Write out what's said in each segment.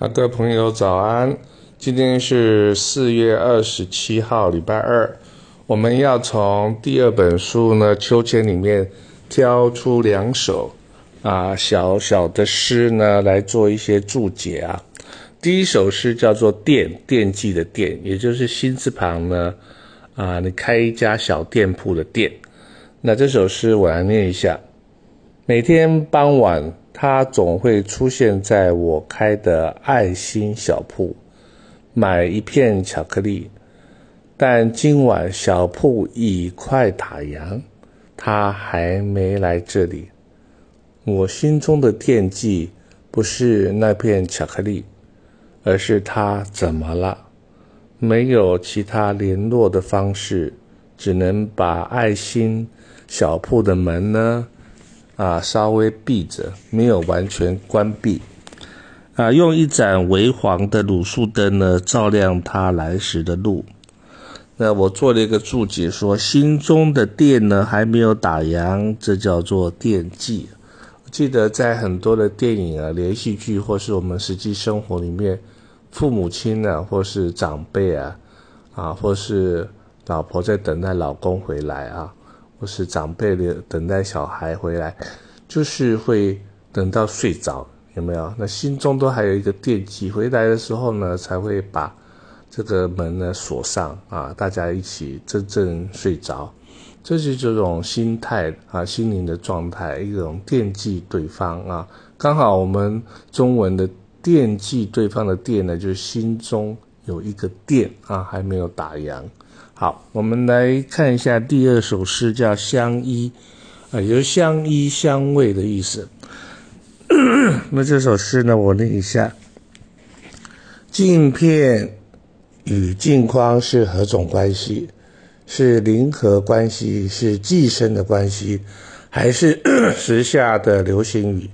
啊，各位朋友早安！今天是四月二十七号，礼拜二。我们要从第二本书呢《秋千》里面挑出两首啊小小的诗呢来做一些注解啊。第一首诗叫做“店”，惦记的“惦”，也就是心字旁呢啊，你开一家小店铺的“店”。那这首诗我来念一下：每天傍晚。他总会出现在我开的爱心小铺，买一片巧克力。但今晚小铺已快打烊，他还没来这里。我心中的惦记不是那片巧克力，而是他怎么了？没有其他联络的方式，只能把爱心小铺的门呢？啊，稍微闭着，没有完全关闭。啊，用一盏微黄的卤素灯呢，照亮他来时的路。那我做了一个注解，说心中的店呢还没有打烊，这叫做惦记。记得在很多的电影啊、连续剧，或是我们实际生活里面，父母亲呢，或是长辈啊，啊，或是老婆在等待老公回来啊。或是长辈的等待小孩回来，就是会等到睡着，有没有？那心中都还有一个惦记，回来的时候呢，才会把这个门呢锁上啊，大家一起真正睡着。这是这种心态啊，心灵的状态，一种惦记对方啊。刚好我们中文的惦记对方的惦呢，就是心中有一个店啊，还没有打烊。好，我们来看一下第二首诗，叫《相依》，啊，有相依相偎的意思。那这首诗呢，我念一下：镜片与镜框是何种关系？是零和关系？是寄生的关系？还是 时下的流行语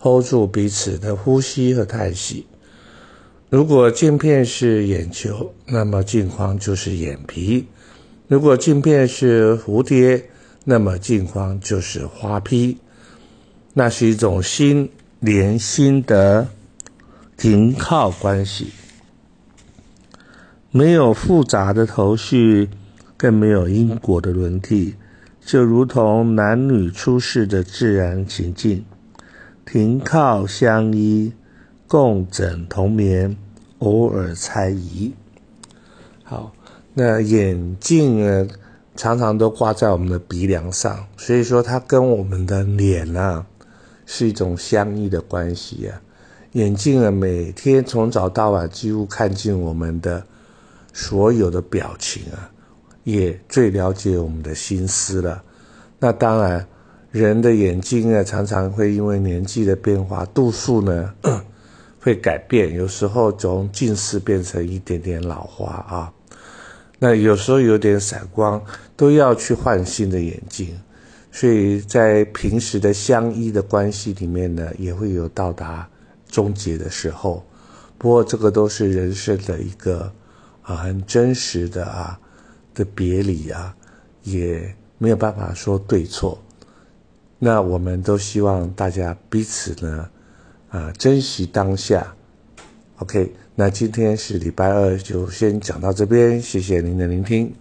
？hold 住彼此的呼吸和叹息？如果镜片是眼球，那么镜框就是眼皮；如果镜片是蝴蝶，那么镜框就是花披。那是一种心连心的停靠关系，没有复杂的头绪，更没有因果的轮替，就如同男女出世的自然情境，停靠相依。共枕同眠，偶尔猜疑。好，那眼镜呢，常常都挂在我们的鼻梁上，所以说它跟我们的脸呢，是一种相依的关系啊。眼镜呢，每天从早到晚，几乎看尽我们的所有的表情啊，也最了解我们的心思了。那当然，人的眼睛呢，常常会因为年纪的变化，度数呢。会改变，有时候从近视变成一点点老花啊，那有时候有点散光，都要去换新的眼镜。所以在平时的相依的关系里面呢，也会有到达终结的时候。不过这个都是人生的一个啊很真实的啊的别离啊，也没有办法说对错。那我们都希望大家彼此呢。啊，珍惜当下。OK，那今天是礼拜二，就先讲到这边，谢谢您的聆听。